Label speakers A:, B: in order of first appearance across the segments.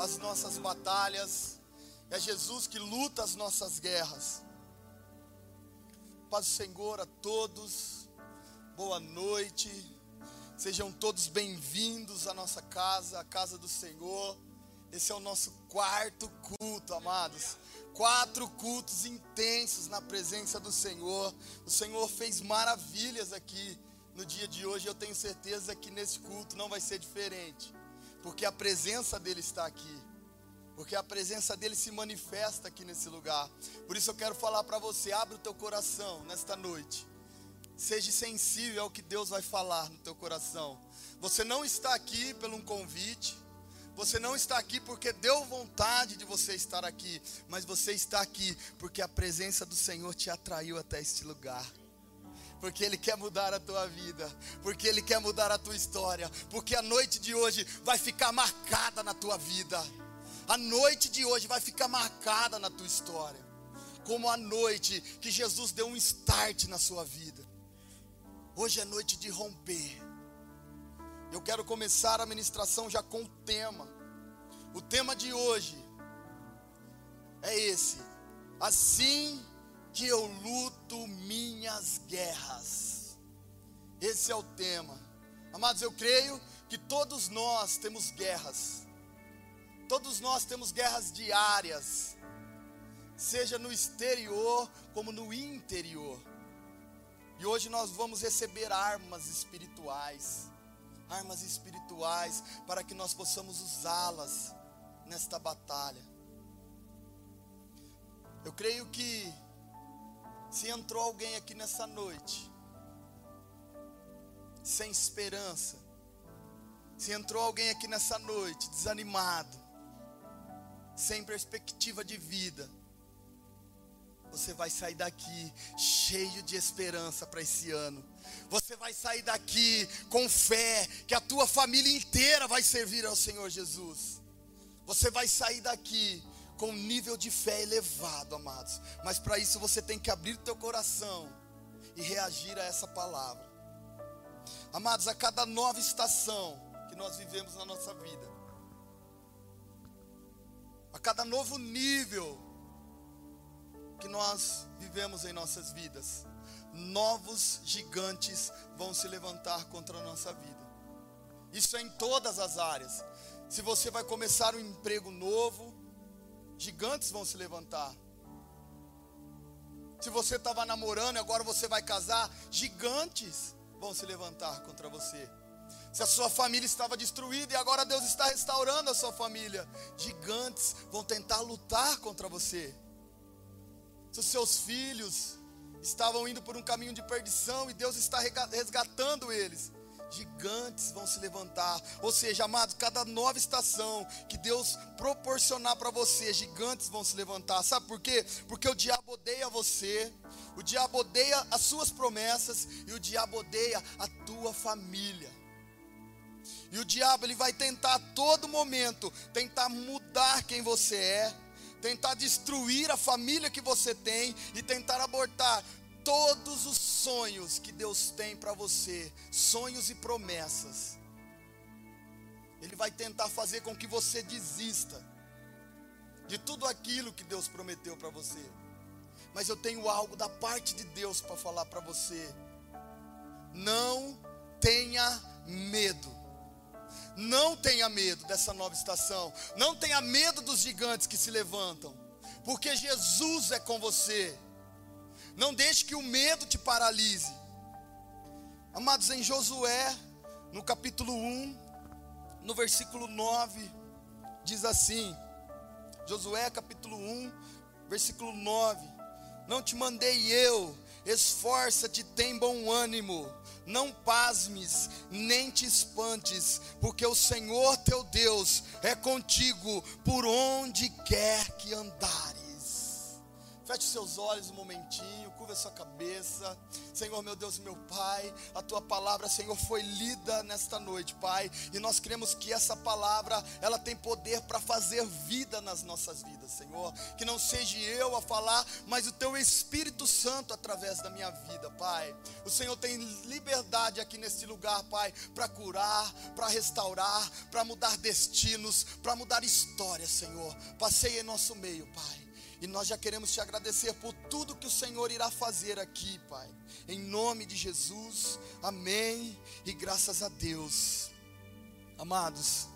A: as nossas batalhas, é Jesus que luta as nossas guerras. Paz do Senhor a todos, boa noite, sejam todos bem-vindos à nossa casa, a casa do Senhor. Esse é o nosso quarto culto, amados. Quatro cultos intensos na presença do Senhor. O Senhor fez maravilhas aqui no dia de hoje. Eu tenho certeza que nesse culto não vai ser diferente, porque a presença dele está aqui. Porque a presença dele se manifesta aqui nesse lugar. Por isso eu quero falar para você, abre o teu coração nesta noite. Seja sensível ao que Deus vai falar no teu coração. Você não está aqui pelo um convite. Você não está aqui porque deu vontade de você estar aqui, mas você está aqui porque a presença do Senhor te atraiu até este lugar porque Ele quer mudar a tua vida, porque Ele quer mudar a tua história, porque a noite de hoje vai ficar marcada na tua vida, a noite de hoje vai ficar marcada na tua história, como a noite que Jesus deu um start na sua vida. Hoje é noite de romper. Eu quero começar a ministração já com o tema. O tema de hoje é esse: assim que eu luto minhas guerras. Esse é o tema. Amados, eu creio que todos nós temos guerras. Todos nós temos guerras diárias, seja no exterior como no interior. E hoje nós vamos receber armas espirituais, armas espirituais para que nós possamos usá-las nesta batalha. Eu creio que se entrou alguém aqui nessa noite, sem esperança, se entrou alguém aqui nessa noite desanimado, sem perspectiva de vida, você vai sair daqui cheio de esperança para esse ano. Você vai sair daqui com fé que a tua família inteira vai servir ao Senhor Jesus. Você vai sair daqui com um nível de fé elevado, amados. Mas para isso você tem que abrir teu coração e reagir a essa palavra. Amados, a cada nova estação que nós vivemos na nossa vida, a cada novo nível que nós vivemos em nossas vidas, novos gigantes vão se levantar contra a nossa vida. Isso é em todas as áreas. Se você vai começar um emprego novo, gigantes vão se levantar. Se você estava namorando e agora você vai casar, gigantes vão se levantar contra você. Se a sua família estava destruída e agora Deus está restaurando a sua família, gigantes vão tentar lutar contra você. Se os seus filhos estavam indo por um caminho de perdição e Deus está resgatando eles, gigantes vão se levantar. Ou seja, amados, cada nova estação que Deus proporcionar para você, gigantes vão se levantar. Sabe por quê? Porque o diabo odeia você, o diabo odeia as suas promessas e o diabo odeia a tua família. E o diabo ele vai tentar a todo momento tentar mudar quem você é, tentar destruir a família que você tem e tentar abortar todos os sonhos que Deus tem para você, sonhos e promessas. Ele vai tentar fazer com que você desista de tudo aquilo que Deus prometeu para você. Mas eu tenho algo da parte de Deus para falar para você. Não tenha medo. Não tenha medo dessa nova estação. Não tenha medo dos gigantes que se levantam. Porque Jesus é com você. Não deixe que o medo te paralise. Amados, em Josué, no capítulo 1, no versículo 9, diz assim: Josué, capítulo 1, versículo 9: Não te mandei eu, esforça-te, tem bom ânimo, não pasmes, nem te espantes, porque o Senhor teu Deus é contigo por onde quer que andares. Feche seus olhos um momentinho, curva sua cabeça. Senhor, meu Deus, meu Pai, a tua palavra, Senhor, foi lida nesta noite, Pai, e nós cremos que essa palavra, ela tem poder para fazer vida nas nossas vidas, Senhor. Que não seja eu a falar, mas o teu Espírito Santo através da minha vida, Pai. O Senhor tem liberdade aqui neste lugar, Pai, para curar, para restaurar, para mudar destinos, para mudar histórias, Senhor. Passei em nosso meio, Pai. E nós já queremos te agradecer por tudo que o Senhor irá fazer aqui, Pai. Em nome de Jesus, amém. E graças a Deus. Amados,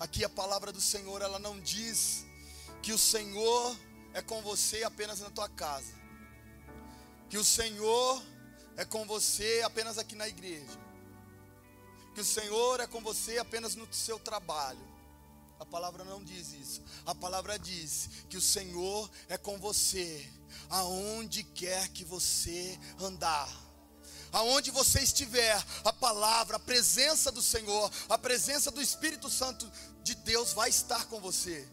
A: aqui a palavra do Senhor, ela não diz que o Senhor é com você apenas na tua casa. Que o Senhor é com você apenas aqui na igreja. Que o Senhor é com você apenas no seu trabalho a palavra não diz isso. A palavra diz que o Senhor é com você, aonde quer que você andar. Aonde você estiver, a palavra, a presença do Senhor, a presença do Espírito Santo de Deus vai estar com você.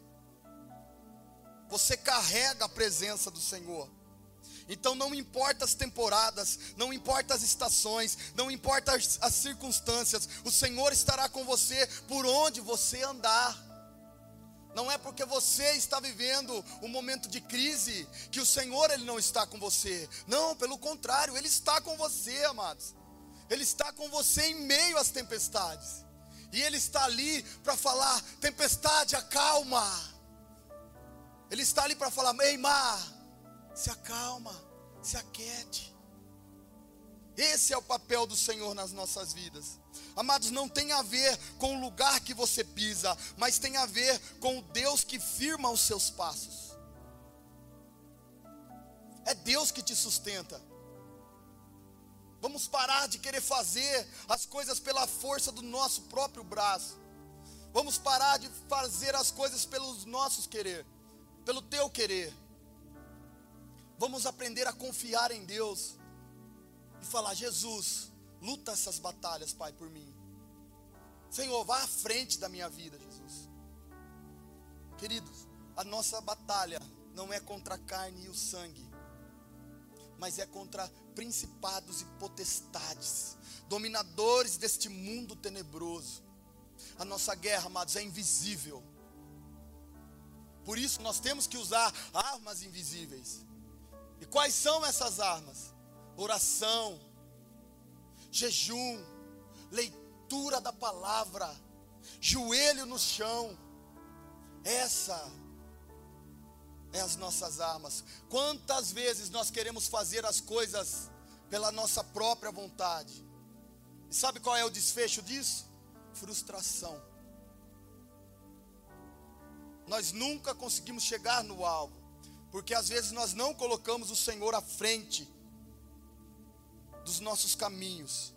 A: Você carrega a presença do Senhor. Então não importa as temporadas, não importa as estações, não importa as, as circunstâncias, o Senhor estará com você por onde você andar. Não é porque você está vivendo um momento de crise que o Senhor ele não está com você. Não, pelo contrário, ele está com você, amados. Ele está com você em meio às tempestades. E ele está ali para falar: tempestade, acalma. Ele está ali para falar: ei, mar, se acalma, se aquete. Esse é o papel do Senhor nas nossas vidas. Amados, não tem a ver com o lugar que você pisa, mas tem a ver com o Deus que firma os seus passos. É Deus que te sustenta. Vamos parar de querer fazer as coisas pela força do nosso próprio braço. Vamos parar de fazer as coisas pelos nossos querer, pelo teu querer. Vamos aprender a confiar em Deus e falar: Jesus, Luta essas batalhas, Pai, por mim. Senhor, vá à frente da minha vida, Jesus. Queridos, a nossa batalha não é contra a carne e o sangue, mas é contra principados e potestades, dominadores deste mundo tenebroso. A nossa guerra, amados, é invisível. Por isso nós temos que usar armas invisíveis. E quais são essas armas? Oração, jejum, leitura da palavra, joelho no chão. Essa é as nossas armas. Quantas vezes nós queremos fazer as coisas pela nossa própria vontade? E sabe qual é o desfecho disso? Frustração. Nós nunca conseguimos chegar no alvo, porque às vezes nós não colocamos o Senhor à frente dos nossos caminhos.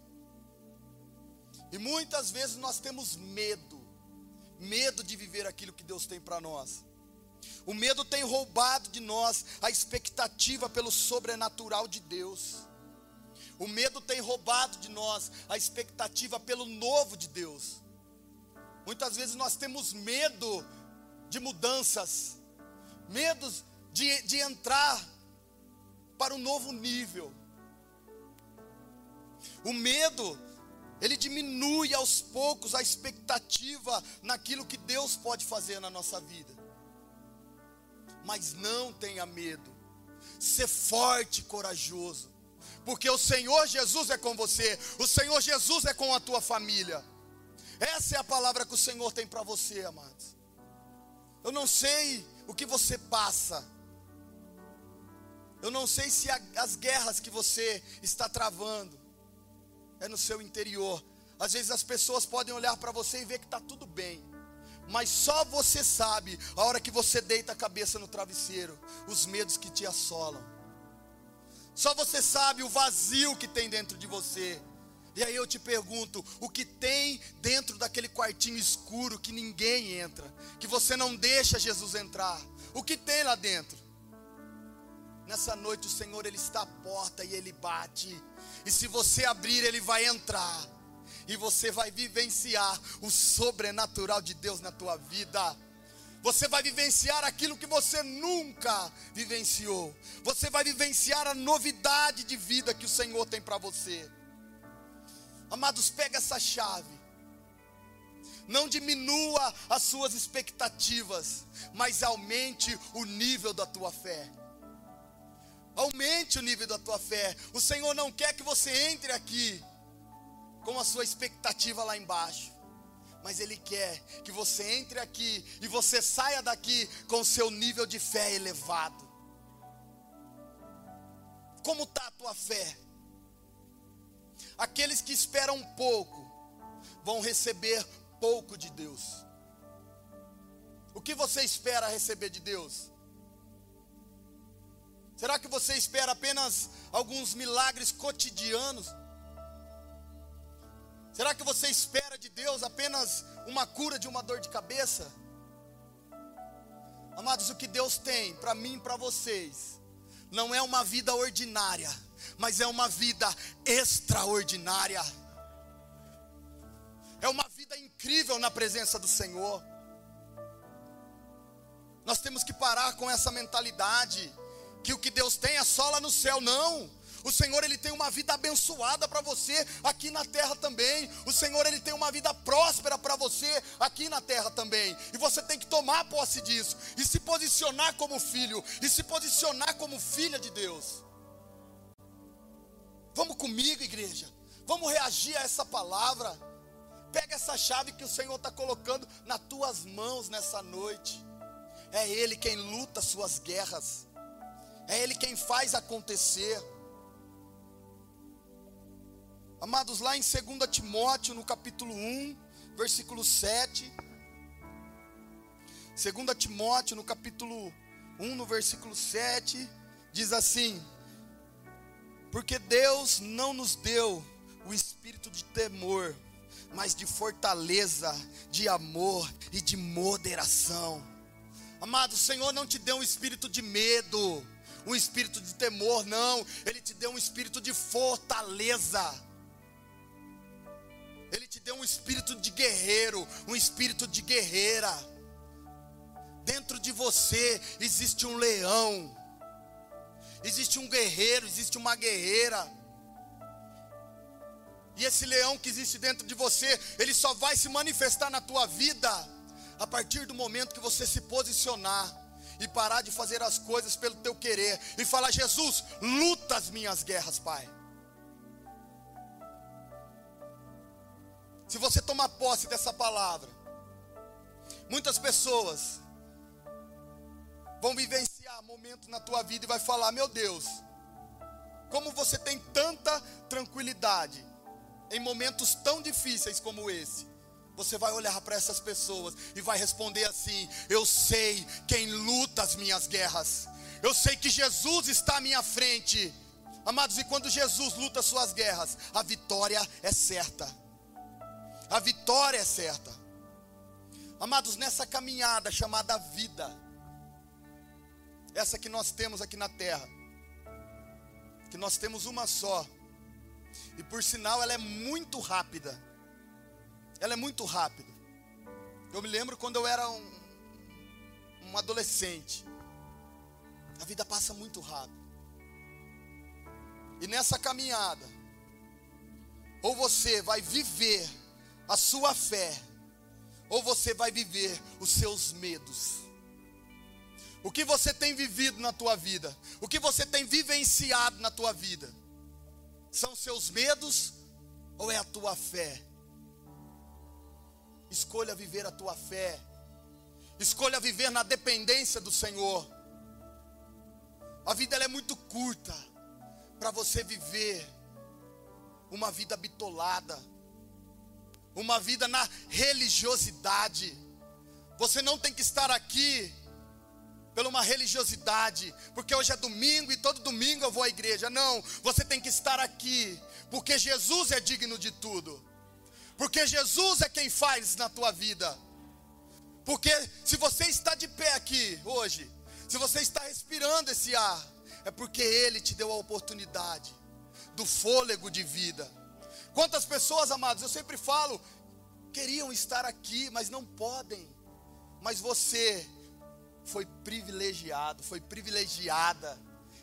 A: E muitas vezes nós temos medo, medo de viver aquilo que Deus tem para nós. O medo tem roubado de nós a expectativa pelo sobrenatural de Deus. O medo tem roubado de nós a expectativa pelo novo de Deus. Muitas vezes nós temos medo de mudanças, medos de, de entrar para um novo nível. O medo, ele diminui aos poucos a expectativa naquilo que Deus pode fazer na nossa vida. Mas não tenha medo, ser forte e corajoso, porque o Senhor Jesus é com você, o Senhor Jesus é com a tua família. Essa é a palavra que o Senhor tem para você, amados. Eu não sei o que você passa, eu não sei se as guerras que você está travando, é no seu interior. Às vezes as pessoas podem olhar para você e ver que está tudo bem. Mas só você sabe, a hora que você deita a cabeça no travesseiro, os medos que te assolam. Só você sabe o vazio que tem dentro de você. E aí eu te pergunto: o que tem dentro daquele quartinho escuro que ninguém entra, que você não deixa Jesus entrar? O que tem lá dentro? Nessa noite o Senhor ele está à porta e ele bate. E se você abrir, ele vai entrar. E você vai vivenciar o sobrenatural de Deus na tua vida. Você vai vivenciar aquilo que você nunca vivenciou. Você vai vivenciar a novidade de vida que o Senhor tem para você. Amados, pega essa chave. Não diminua as suas expectativas, mas aumente o nível da tua fé. Aumente o nível da tua fé. O Senhor não quer que você entre aqui com a sua expectativa lá embaixo mas Ele quer que você entre aqui e você saia daqui com o seu nível de fé elevado. Como está a tua fé? Aqueles que esperam pouco vão receber pouco de Deus. O que você espera receber de Deus? Será que você espera apenas alguns milagres cotidianos? Será que você espera de Deus apenas uma cura de uma dor de cabeça? Amados, o que Deus tem para mim e para vocês não é uma vida ordinária, mas é uma vida extraordinária. É uma vida incrível na presença do Senhor. Nós temos que parar com essa mentalidade que o que Deus tem é só lá no céu, não. O Senhor ele tem uma vida abençoada para você aqui na terra também. O Senhor ele tem uma vida próspera para você aqui na terra também. E você tem que tomar posse disso e se posicionar como filho e se posicionar como filha de Deus. Vamos comigo, igreja. Vamos reagir a essa palavra. Pega essa chave que o Senhor está colocando nas tuas mãos nessa noite. É Ele quem luta suas guerras. É Ele quem faz acontecer. Amados, lá em 2 Timóteo, no capítulo 1, versículo 7. 2 Timóteo, no capítulo 1, no versículo 7, diz assim: Porque Deus não nos deu o espírito de temor, mas de fortaleza, de amor e de moderação. Amado, o Senhor não te deu um espírito de medo, um espírito de temor, não, Ele te deu um espírito de fortaleza. Ele te deu um espírito de guerreiro, um espírito de guerreira. Dentro de você existe um leão, existe um guerreiro, existe uma guerreira. E esse leão que existe dentro de você, ele só vai se manifestar na tua vida a partir do momento que você se posicionar e parar de fazer as coisas pelo teu querer e falar: Jesus, luta as minhas guerras, Pai. Se você tomar posse dessa palavra, muitas pessoas vão vivenciar momentos na tua vida e vai falar: "Meu Deus, como você tem tanta tranquilidade em momentos tão difíceis como esse?" Você vai olhar para essas pessoas e vai responder assim: Eu sei quem luta as minhas guerras. Eu sei que Jesus está à minha frente. Amados, e quando Jesus luta as suas guerras, a vitória é certa a vitória é certa. Amados, nessa caminhada chamada vida, essa que nós temos aqui na terra, que nós temos uma só, e por sinal ela é muito rápida, ela é muito rápida. Eu me lembro quando eu era um, um adolescente, a vida passa muito rápido, e nessa caminhada, ou você vai viver a sua fé, ou você vai viver os seus medos. O que você tem vivido na tua vida? O que você tem vivenciado na tua vida? São seus medos ou é a tua fé? Escolha viver a tua fé. Escolha viver na dependência do Senhor. A vida é muito curta para você viver uma vida bitolada uma vida na religiosidade. Você não tem que estar aqui pela uma religiosidade, porque hoje é domingo e todo domingo eu vou à igreja. Não, você tem que estar aqui, porque Jesus é digno de tudo. Porque Jesus é quem faz na tua vida. Porque se você está de pé aqui hoje, se você está respirando esse ar, é porque Ele te deu a oportunidade do fôlego de vida. Quantas pessoas, amados, eu sempre falo, queriam estar aqui, mas não podem. Mas você foi privilegiado, foi privilegiada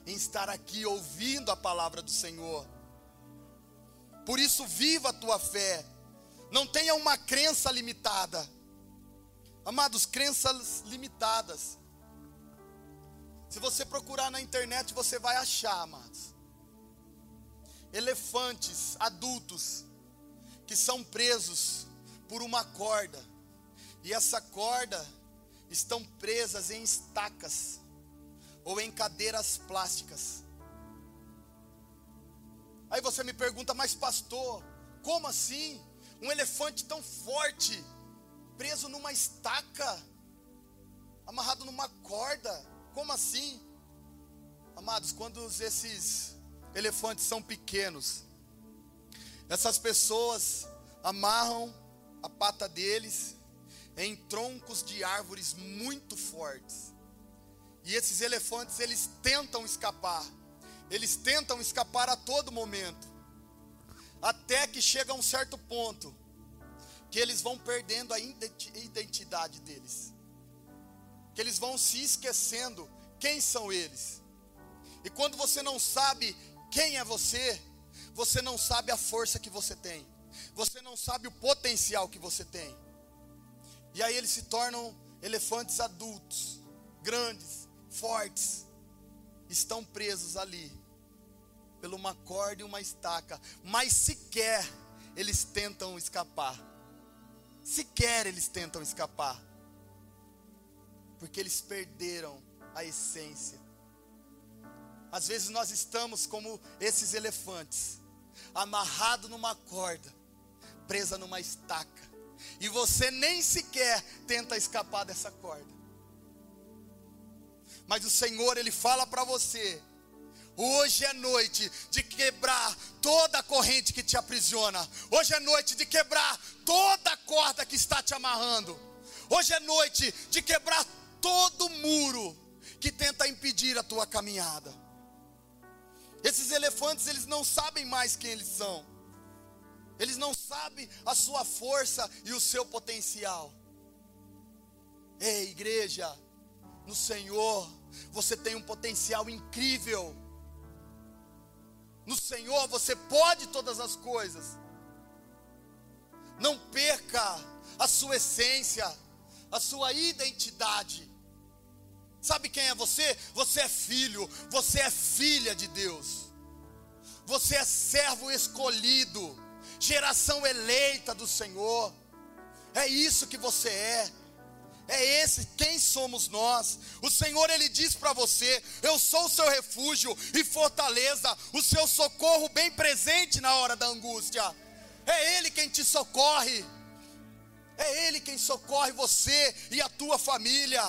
A: em estar aqui ouvindo a palavra do Senhor. Por isso, viva a tua fé. Não tenha uma crença limitada. Amados, crenças limitadas. Se você procurar na internet, você vai achar, amados. Elefantes adultos que são presos por uma corda. E essa corda estão presas em estacas ou em cadeiras plásticas. Aí você me pergunta, mas pastor, como assim? Um elefante tão forte, preso numa estaca, amarrado numa corda, como assim? Amados, quando esses elefantes são pequenos, essas pessoas amarram a pata deles em troncos de árvores muito fortes. E esses elefantes, eles tentam escapar. Eles tentam escapar a todo momento. Até que chega a um certo ponto que eles vão perdendo a identidade deles. Que eles vão se esquecendo quem são eles. E quando você não sabe quem é você, você não sabe a força que você tem. Você não sabe o potencial que você tem. E aí eles se tornam elefantes adultos, grandes, fortes, estão presos ali, pela uma corda e uma estaca, mas sequer eles tentam escapar. Sequer eles tentam escapar, porque eles perderam a essência. Às vezes nós estamos como esses elefantes, amarrado numa corda, presa numa estaca, e você nem sequer tenta escapar dessa corda. Mas o Senhor, Ele fala para você: Hoje é noite de quebrar toda a corrente que te aprisiona. Hoje é noite de quebrar toda a corda que está te amarrando. Hoje é noite de quebrar todo muro que tenta impedir a tua caminhada. Esses elefantes, eles não sabem mais quem eles são. Eles não sabem a sua força e o seu potencial. Ei, igreja, no Senhor, você tem um potencial incrível. No Senhor você pode todas as coisas. Não perca a sua essência, a sua identidade. Sabe quem é você? Você é filho, você é filha de Deus. Você é servo escolhido, geração eleita do Senhor. É isso que você é. É esse quem somos nós. O Senhor ele diz para você: Eu sou o seu refúgio e fortaleza, o seu socorro bem presente na hora da angústia. É ele quem te socorre. É ele quem socorre você e a tua família.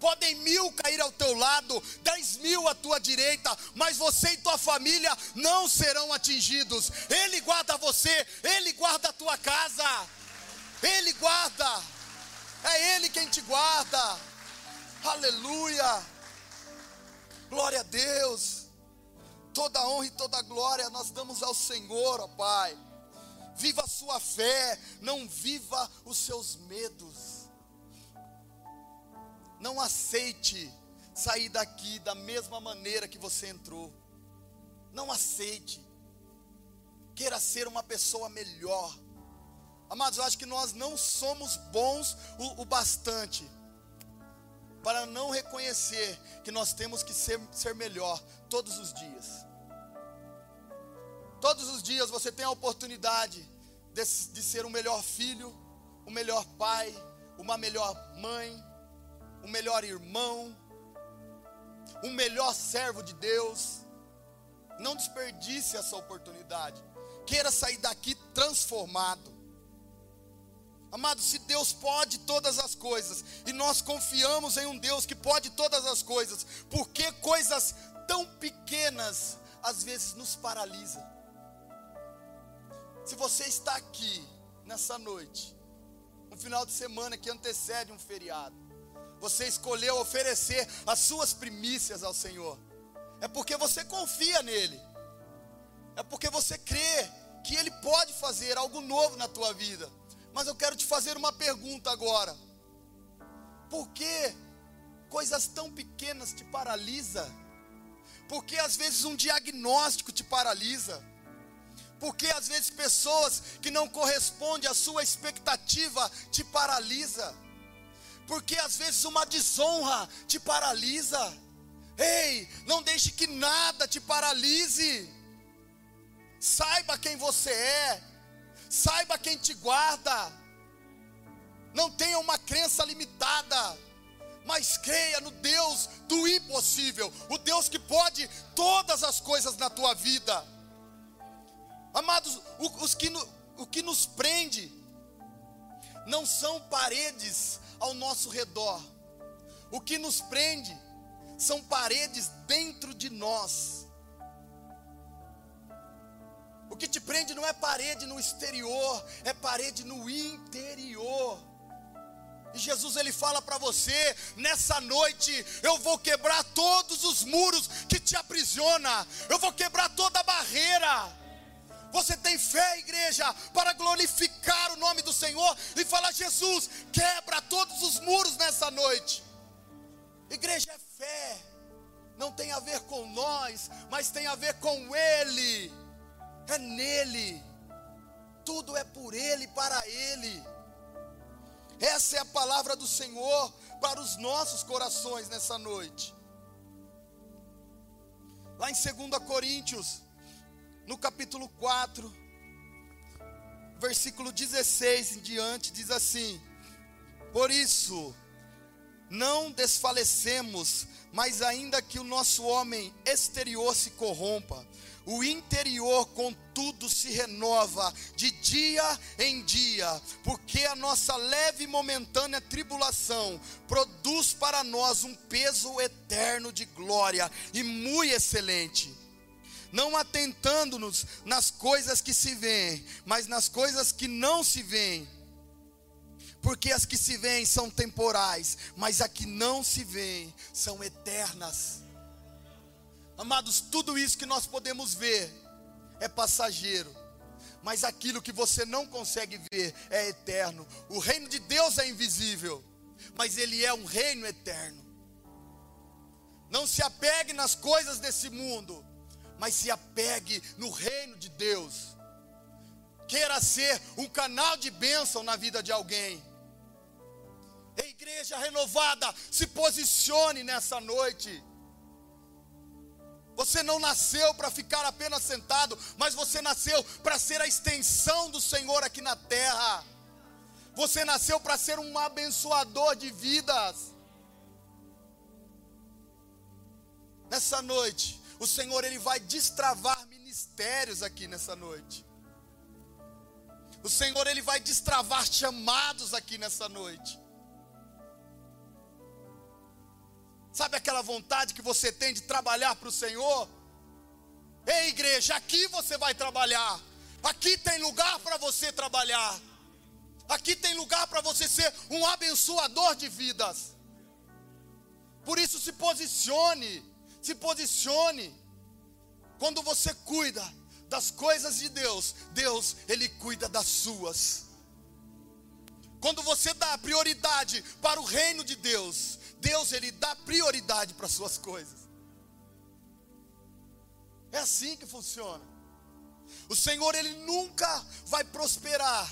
A: Podem mil cair ao teu lado, dez mil à tua direita, mas você e tua família não serão atingidos. Ele guarda você, ele guarda a tua casa, ele guarda. É Ele quem te guarda. Aleluia. Glória a Deus. Toda honra e toda glória nós damos ao Senhor, ó Pai. Viva a sua fé, não viva os seus medos. Não aceite sair daqui da mesma maneira que você entrou. Não aceite. Queira ser uma pessoa melhor. Amados, eu acho que nós não somos bons o, o bastante para não reconhecer que nós temos que ser, ser melhor todos os dias. Todos os dias você tem a oportunidade de, de ser um melhor filho, um melhor pai, uma melhor mãe, um melhor irmão, um melhor servo de Deus. Não desperdice essa oportunidade. Queira sair daqui transformado. Amado, se Deus pode todas as coisas, e nós confiamos em um Deus que pode todas as coisas, por que coisas tão pequenas às vezes nos paralisam? Se você está aqui nessa noite, um final de semana que antecede um feriado, você escolheu oferecer as suas primícias ao Senhor, é porque você confia nele, é porque você crê que Ele pode fazer algo novo na tua vida. Mas eu quero te fazer uma pergunta agora. Por que coisas tão pequenas te paralisa? Por que às vezes um diagnóstico te paralisa? Por que às vezes pessoas que não correspondem à sua expectativa te paralisa? Porque às vezes uma desonra te paralisa. Ei, não deixe que nada te paralise. Saiba quem você é. Saiba quem te guarda. Não tenha uma crença limitada, mas creia no Deus do impossível, o Deus que pode todas as coisas na tua vida. Amados, os que, o que nos prende não são paredes ao nosso redor, o que nos prende são paredes dentro de nós. Prende não é parede no exterior, é parede no interior. E Jesus ele fala para você, nessa noite eu vou quebrar todos os muros que te aprisiona. Eu vou quebrar toda a barreira. Você tem fé, igreja, para glorificar o nome do Senhor e falar: Jesus, quebra todos os muros nessa noite. Igreja é fé, não tem a ver com nós, mas tem a ver com Ele, é nele, tudo é por Ele, para Ele. Essa é a palavra do Senhor para os nossos corações nessa noite. Lá em 2 Coríntios, no capítulo 4, versículo 16 em diante, diz assim: Por isso, não desfalecemos, mas ainda que o nosso homem exterior se corrompa, o interior, contudo, se renova de dia em dia, porque a nossa leve e momentânea tribulação produz para nós um peso eterno de glória e muito excelente não atentando-nos nas coisas que se veem, mas nas coisas que não se veem. Porque as que se veem são temporais, mas as que não se veem são eternas. Amados, tudo isso que nós podemos ver é passageiro, mas aquilo que você não consegue ver é eterno. O reino de Deus é invisível, mas ele é um reino eterno. Não se apegue nas coisas desse mundo, mas se apegue no reino de Deus. Queira ser um canal de bênção na vida de alguém. A igreja renovada, se posicione nessa noite. Você não nasceu para ficar apenas sentado, mas você nasceu para ser a extensão do Senhor aqui na terra. Você nasceu para ser um abençoador de vidas. Nessa noite, o Senhor ele vai destravar ministérios aqui nessa noite. O Senhor ele vai destravar chamados aqui nessa noite. Sabe aquela vontade que você tem de trabalhar para o Senhor? Ei, igreja, aqui você vai trabalhar. Aqui tem lugar para você trabalhar. Aqui tem lugar para você ser um abençoador de vidas. Por isso se posicione se posicione. Quando você cuida das coisas de Deus, Deus, Ele cuida das suas. Quando você dá prioridade para o reino de Deus, Deus, Ele dá prioridade para as suas coisas. É assim que funciona. O Senhor, Ele nunca vai prosperar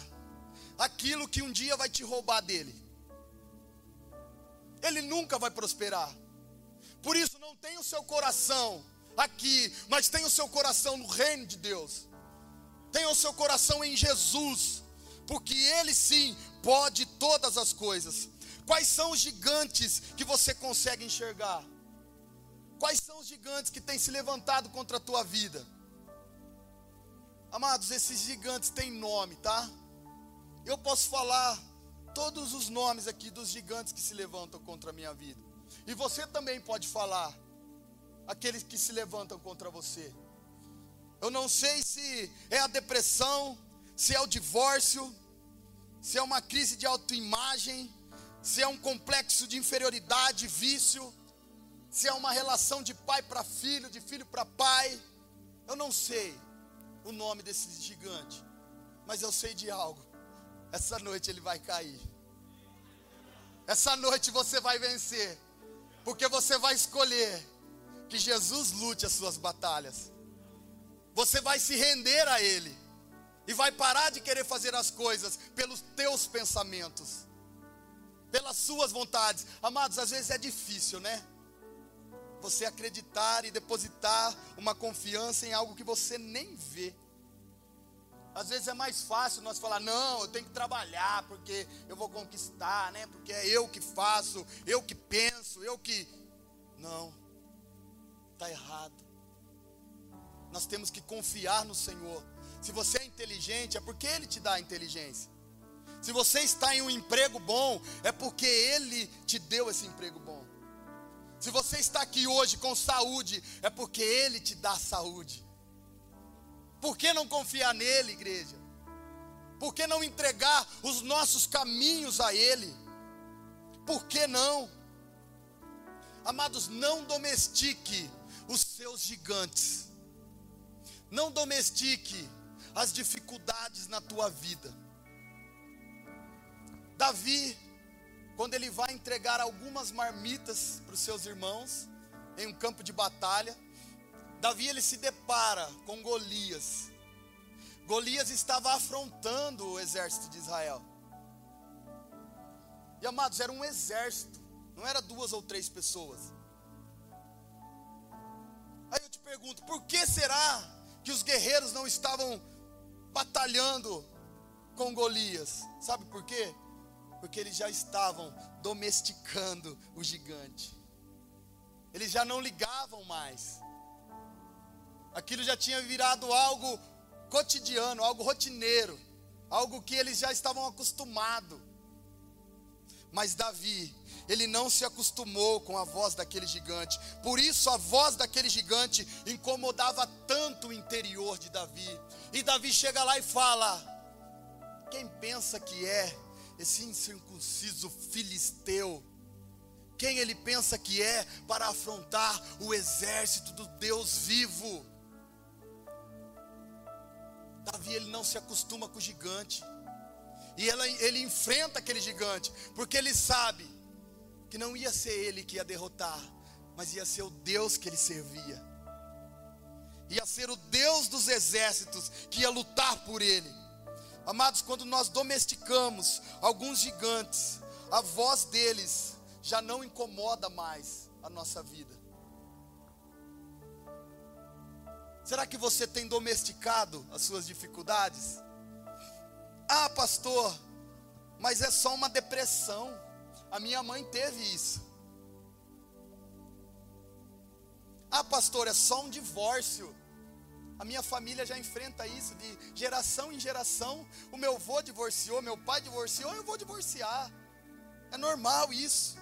A: aquilo que um dia vai te roubar dele. Ele nunca vai prosperar. Por isso, não tenha o seu coração aqui, mas tenha o seu coração no reino de Deus. Tenha o seu coração em Jesus, porque Ele sim pode todas as coisas. Quais são os gigantes que você consegue enxergar? Quais são os gigantes que têm se levantado contra a tua vida? Amados, esses gigantes têm nome, tá? Eu posso falar todos os nomes aqui dos gigantes que se levantam contra a minha vida. E você também pode falar aqueles que se levantam contra você. Eu não sei se é a depressão, se é o divórcio, se é uma crise de autoimagem, se é um complexo de inferioridade, vício, se é uma relação de pai para filho, de filho para pai. Eu não sei o nome desse gigante, mas eu sei de algo. Essa noite ele vai cair. Essa noite você vai vencer, porque você vai escolher que Jesus lute as suas batalhas. Você vai se render a Ele e vai parar de querer fazer as coisas pelos teus pensamentos, pelas suas vontades. Amados, às vezes é difícil, né? Você acreditar e depositar uma confiança em algo que você nem vê. Às vezes é mais fácil nós falar, não, eu tenho que trabalhar porque eu vou conquistar, né? Porque é eu que faço, eu que penso, eu que. Não, está errado. Nós temos que confiar no Senhor. Se você é inteligente, é porque Ele te dá a inteligência. Se você está em um emprego bom, é porque Ele te deu esse emprego bom. Se você está aqui hoje com saúde, é porque Ele te dá saúde. Por que não confiar nele, igreja? Por que não entregar os nossos caminhos a Ele? Por que não? Amados, não domestique os seus gigantes. Não domestique as dificuldades na tua vida. Davi, quando ele vai entregar algumas marmitas para os seus irmãos em um campo de batalha, Davi ele se depara com Golias. Golias estava afrontando o exército de Israel. E amados, era um exército, não era duas ou três pessoas. Aí eu te pergunto, por que será que os guerreiros não estavam batalhando com Golias? Sabe por quê? Porque eles já estavam domesticando o gigante. Eles já não ligavam mais. Aquilo já tinha virado algo cotidiano, algo rotineiro, algo que eles já estavam acostumados. Mas Davi, ele não se acostumou com a voz daquele gigante. Por isso a voz daquele gigante incomodava tanto o interior de Davi. E Davi chega lá e fala: Quem pensa que é esse incircunciso filisteu? Quem ele pensa que é para afrontar o exército do Deus vivo? Davi ele não se acostuma com o gigante. E ela, ele enfrenta aquele gigante, porque ele sabe que não ia ser ele que ia derrotar, mas ia ser o Deus que ele servia. Ia ser o Deus dos exércitos que ia lutar por ele. Amados, quando nós domesticamos alguns gigantes, a voz deles já não incomoda mais a nossa vida. Será que você tem domesticado as suas dificuldades? Ah, pastor, mas é só uma depressão. A minha mãe teve isso. Ah, pastor, é só um divórcio. A minha família já enfrenta isso de geração em geração. O meu avô divorciou, meu pai divorciou, eu vou divorciar. É normal isso.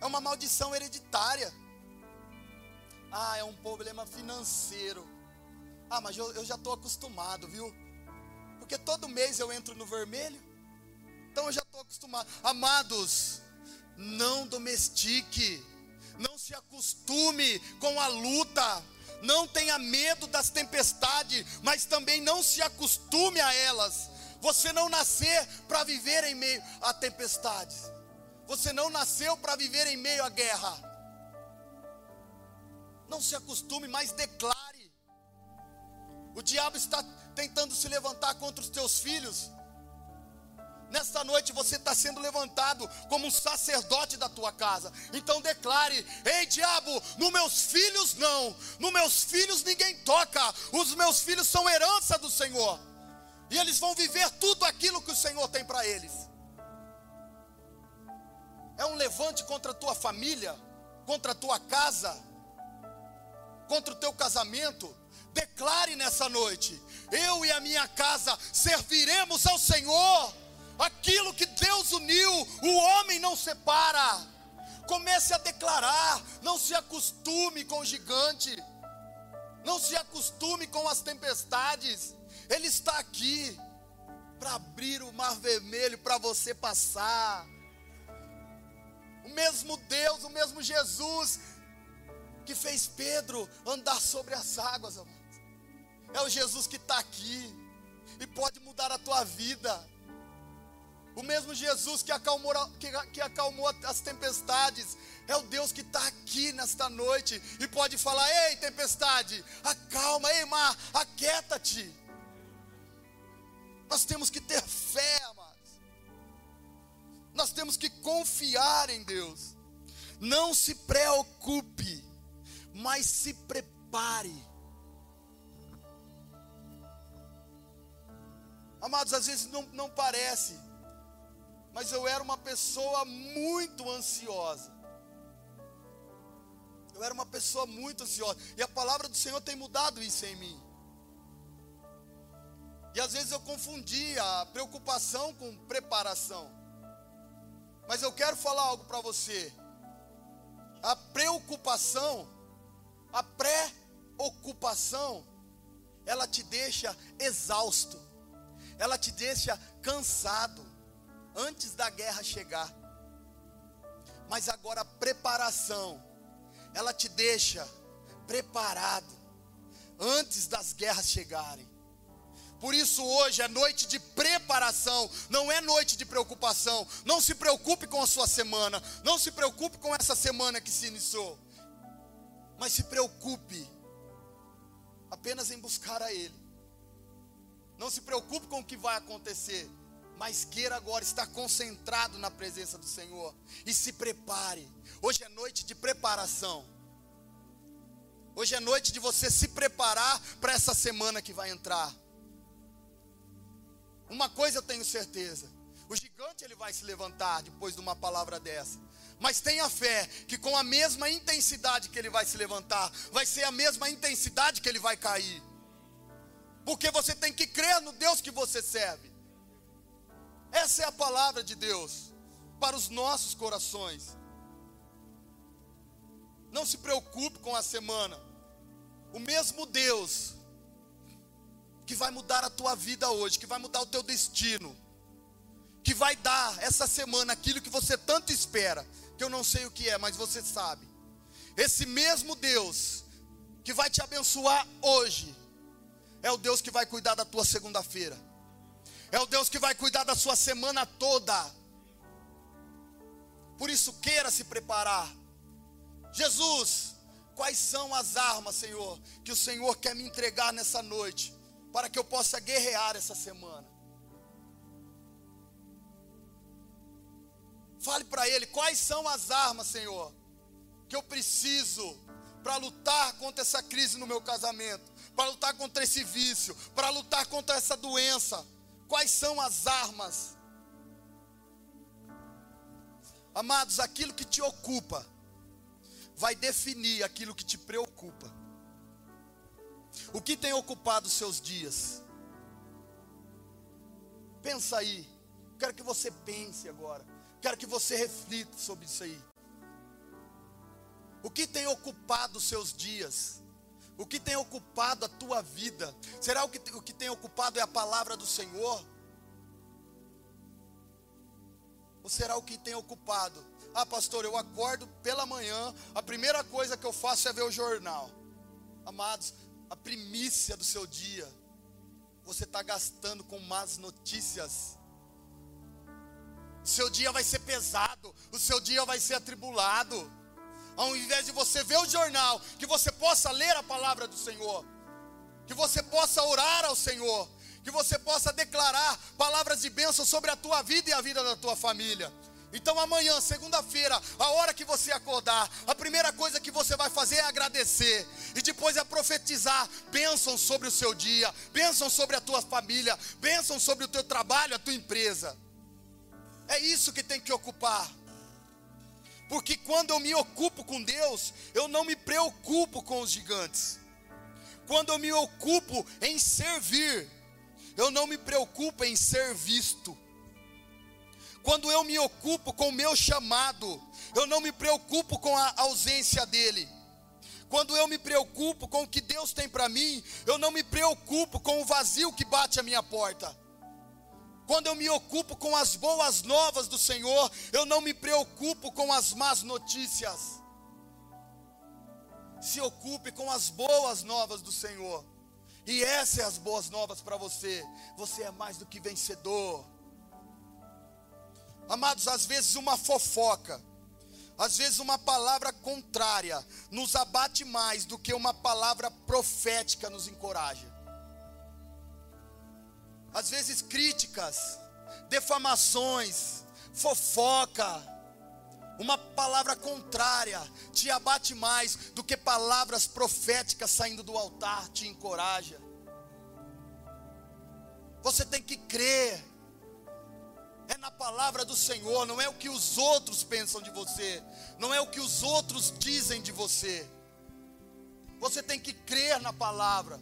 A: É uma maldição hereditária. Ah, é um problema financeiro. Ah, mas eu, eu já estou acostumado, viu? Porque todo mês eu entro no vermelho. Então eu já estou acostumado. Amados, não domestique, não se acostume com a luta, não tenha medo das tempestades, mas também não se acostume a elas. Você não nasceu para viver em meio a tempestades. Você não nasceu para viver em meio à guerra. Não se acostume, mas declare. O diabo está tentando se levantar contra os teus filhos. Nesta noite você está sendo levantado como um sacerdote da tua casa. Então declare: Ei, diabo, nos meus filhos não, nos meus filhos ninguém toca. Os meus filhos são herança do Senhor, e eles vão viver tudo aquilo que o Senhor tem para eles. É um levante contra a tua família, contra a tua casa contra o teu casamento, declare nessa noite: eu e a minha casa serviremos ao Senhor. Aquilo que Deus uniu, o homem não separa. Comece a declarar, não se acostume com o gigante, não se acostume com as tempestades. Ele está aqui para abrir o mar vermelho para você passar. O mesmo Deus, o mesmo Jesus que fez Pedro andar sobre as águas. É o Jesus que está aqui e pode mudar a tua vida. O mesmo Jesus que acalmou, que, que acalmou as tempestades, é o Deus que está aqui nesta noite e pode falar: Ei, tempestade, acalma, ei, mar, aquieta-te. Nós temos que ter fé, amados. Nós temos que confiar em Deus. Não se preocupe, mas se prepare. Amados, às vezes não, não parece, mas eu era uma pessoa muito ansiosa. Eu era uma pessoa muito ansiosa. E a palavra do Senhor tem mudado isso em mim. E às vezes eu confundia a preocupação com preparação. Mas eu quero falar algo para você. A preocupação, a pré-ocupação, ela te deixa exausto. Ela te deixa cansado antes da guerra chegar. Mas agora a preparação, ela te deixa preparado antes das guerras chegarem. Por isso hoje é noite de preparação, não é noite de preocupação. Não se preocupe com a sua semana, não se preocupe com essa semana que se iniciou. Mas se preocupe apenas em buscar a ele. Não se preocupe com o que vai acontecer mas queira agora estar concentrado na presença do Senhor e se prepare. Hoje é noite de preparação. Hoje é noite de você se preparar para essa semana que vai entrar. Uma coisa eu tenho certeza: o gigante ele vai se levantar depois de uma palavra dessa. Mas tenha fé que com a mesma intensidade que ele vai se levantar, vai ser a mesma intensidade que ele vai cair. Porque você tem que crer no Deus que você serve. Essa é a palavra de Deus para os nossos corações. Não se preocupe com a semana. O mesmo Deus que vai mudar a tua vida hoje, que vai mudar o teu destino, que vai dar essa semana aquilo que você tanto espera, que eu não sei o que é, mas você sabe. Esse mesmo Deus que vai te abençoar hoje, é o Deus que vai cuidar da tua segunda-feira é o Deus que vai cuidar da sua semana toda. Por isso, queira se preparar. Jesus, quais são as armas, Senhor, que o Senhor quer me entregar nessa noite, para que eu possa guerrear essa semana? Fale para Ele quais são as armas, Senhor, que eu preciso para lutar contra essa crise no meu casamento, para lutar contra esse vício, para lutar contra essa doença Quais são as armas? Amados, aquilo que te ocupa vai definir aquilo que te preocupa. O que tem ocupado os seus dias? Pensa aí. Quero que você pense agora. Quero que você reflita sobre isso aí. O que tem ocupado os seus dias? O que tem ocupado a tua vida? Será o que, o que tem ocupado é a palavra do Senhor? Ou será o que tem ocupado? Ah, pastor, eu acordo pela manhã, a primeira coisa que eu faço é ver o jornal. Amados, a primícia do seu dia, você está gastando com más notícias. O seu dia vai ser pesado, o seu dia vai ser atribulado ao invés de você ver o jornal, que você possa ler a palavra do Senhor, que você possa orar ao Senhor, que você possa declarar palavras de bênção sobre a tua vida e a vida da tua família. Então amanhã, segunda-feira, a hora que você acordar, a primeira coisa que você vai fazer é agradecer. E depois é profetizar bênção sobre o seu dia, bênção sobre a tua família, bênção sobre o teu trabalho, a tua empresa. É isso que tem que ocupar. Porque quando eu me ocupo com Deus, eu não me preocupo com os gigantes. Quando eu me ocupo em servir, eu não me preocupo em ser visto. Quando eu me ocupo com o meu chamado, eu não me preocupo com a ausência dele. Quando eu me preocupo com o que Deus tem para mim, eu não me preocupo com o vazio que bate a minha porta. Quando eu me ocupo com as boas novas do Senhor, eu não me preocupo com as más notícias. Se ocupe com as boas novas do Senhor. E essas são as boas novas para você. Você é mais do que vencedor. Amados, às vezes uma fofoca, às vezes uma palavra contrária nos abate mais do que uma palavra profética nos encoraja. Às vezes críticas, defamações, fofoca, uma palavra contrária te abate mais do que palavras proféticas saindo do altar te encoraja. Você tem que crer é na palavra do Senhor, não é o que os outros pensam de você, não é o que os outros dizem de você. Você tem que crer na palavra.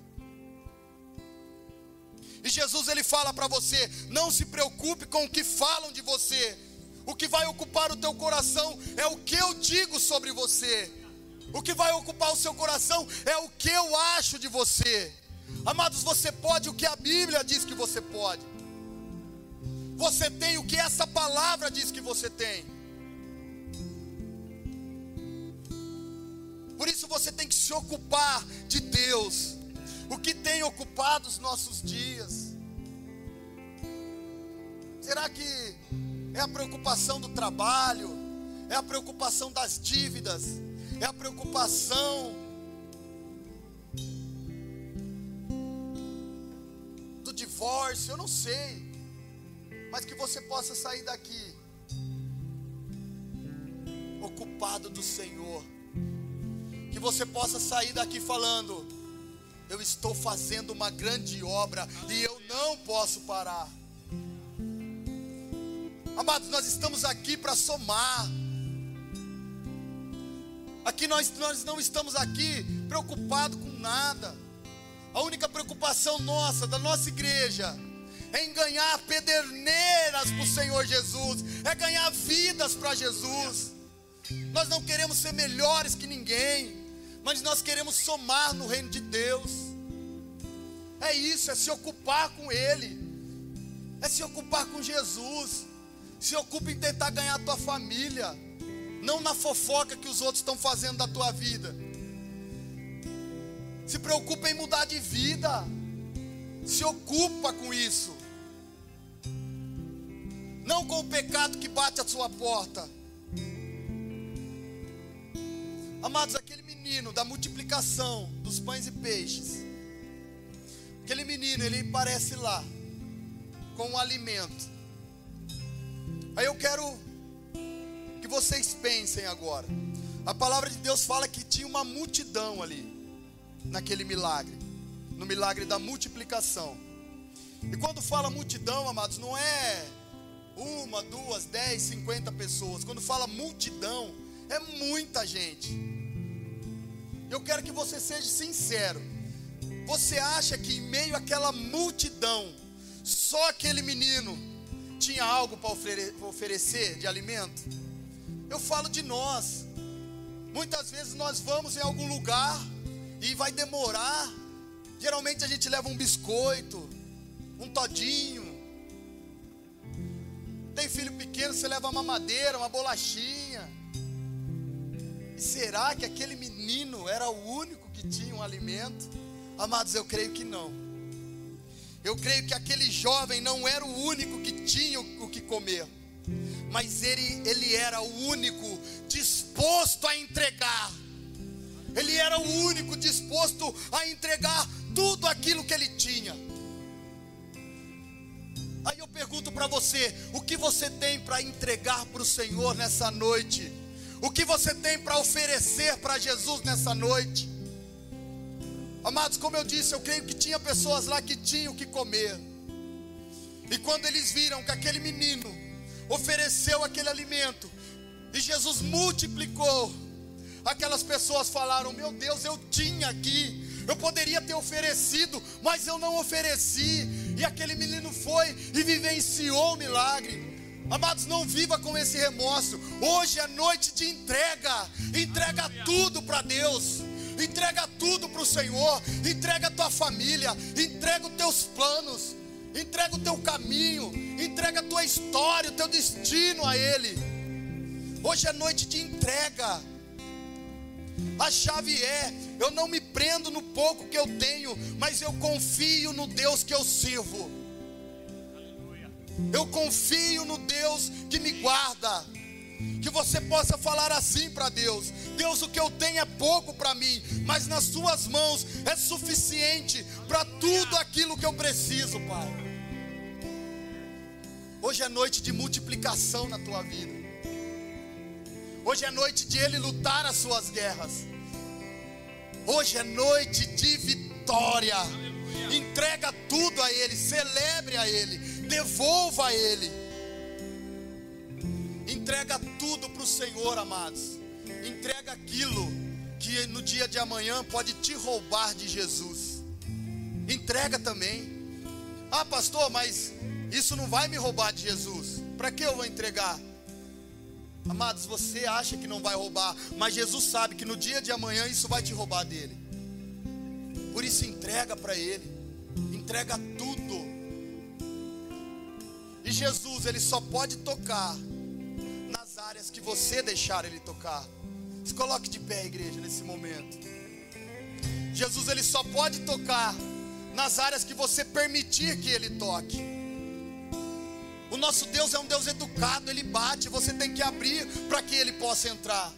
A: E Jesus ele fala para você: não se preocupe com o que falam de você. O que vai ocupar o teu coração é o que eu digo sobre você. O que vai ocupar o seu coração é o que eu acho de você. Amados, você pode o que a Bíblia diz que você pode. Você tem o que essa palavra diz que você tem. Por isso você tem que se ocupar de Deus. O que tem ocupado os nossos dias? Será que é a preocupação do trabalho? É a preocupação das dívidas? É a preocupação do divórcio? Eu não sei mas que você possa sair daqui ocupado do Senhor. Que você possa sair daqui falando: Eu estou fazendo uma grande obra e eu não posso parar. Amados, nós estamos aqui para somar. Aqui nós, nós não estamos aqui preocupados com nada. A única preocupação nossa, da nossa igreja, em ganhar pederneiras para o Senhor Jesus, é ganhar vidas para Jesus. Nós não queremos ser melhores que ninguém, mas nós queremos somar no reino de Deus. É isso, é se ocupar com Ele, é se ocupar com Jesus. Se ocupa em tentar ganhar a tua família, não na fofoca que os outros estão fazendo da tua vida. Se preocupa em mudar de vida. Se ocupa com isso não com o pecado que bate à sua porta. Amados, aquele menino da multiplicação dos pães e peixes, aquele menino, ele aparece lá com um alimento. Aí eu quero que vocês pensem agora. A palavra de Deus fala que tinha uma multidão ali, naquele milagre, no milagre da multiplicação. E quando fala multidão, amados, não é uma, duas, dez, cinquenta pessoas. Quando fala multidão, é muita gente. Eu quero que você seja sincero. Você acha que em meio àquela multidão, só aquele menino tinha algo para oferecer de alimento? Eu falo de nós. Muitas vezes nós vamos em algum lugar e vai demorar. Geralmente a gente leva um biscoito, um todinho, tem filho pequeno, você leva uma madeira, uma bolachinha. Será que aquele menino era o único que tinha um alimento? Amados, eu creio que não. Eu creio que aquele jovem não era o único que tinha o que comer, mas ele, ele era o único disposto a entregar. Ele era o único disposto a entregar tudo aquilo que ele tinha. Aí eu pergunto para você: o que você tem para entregar para o Senhor nessa noite? O que você tem para oferecer para Jesus nessa noite? Amados, como eu disse, eu creio que tinha pessoas lá que tinham que comer. E quando eles viram que aquele menino ofereceu aquele alimento, e Jesus multiplicou, aquelas pessoas falaram: Meu Deus, eu tinha aqui, eu poderia ter oferecido, mas eu não ofereci. E aquele menino foi e vivenciou o milagre. Amados, não viva com esse remorso. Hoje é noite de entrega. Entrega tudo para Deus. Entrega tudo para o Senhor. Entrega a tua família. Entrega os teus planos. Entrega o teu caminho. Entrega a tua história, o teu destino a Ele. Hoje é noite de entrega. A chave é: eu não me prendo no pouco que eu tenho, mas eu confio no Deus que eu sirvo. Eu confio no Deus que me guarda. Que você possa falar assim para Deus: Deus, o que eu tenho é pouco para mim, mas nas Suas mãos é suficiente para tudo aquilo que eu preciso, Pai. Hoje é noite de multiplicação na tua vida. Hoje é noite de Ele lutar as suas guerras. Hoje é noite de vitória. Entrega tudo a Ele, celebre a Ele, devolva a Ele. Entrega tudo para o Senhor, amados. Entrega aquilo que no dia de amanhã pode te roubar de Jesus. Entrega também. Ah, pastor, mas isso não vai me roubar de Jesus. Para que eu vou entregar? Amados, você acha que não vai roubar, mas Jesus sabe que no dia de amanhã isso vai te roubar dele. Por isso entrega para ele. Entrega tudo. E Jesus, ele só pode tocar áreas que você deixar Ele tocar. Se coloque de pé, igreja, nesse momento. Jesus, Ele só pode tocar nas áreas que você permitir que Ele toque. O nosso Deus é um Deus educado, Ele bate, você tem que abrir para que Ele possa entrar.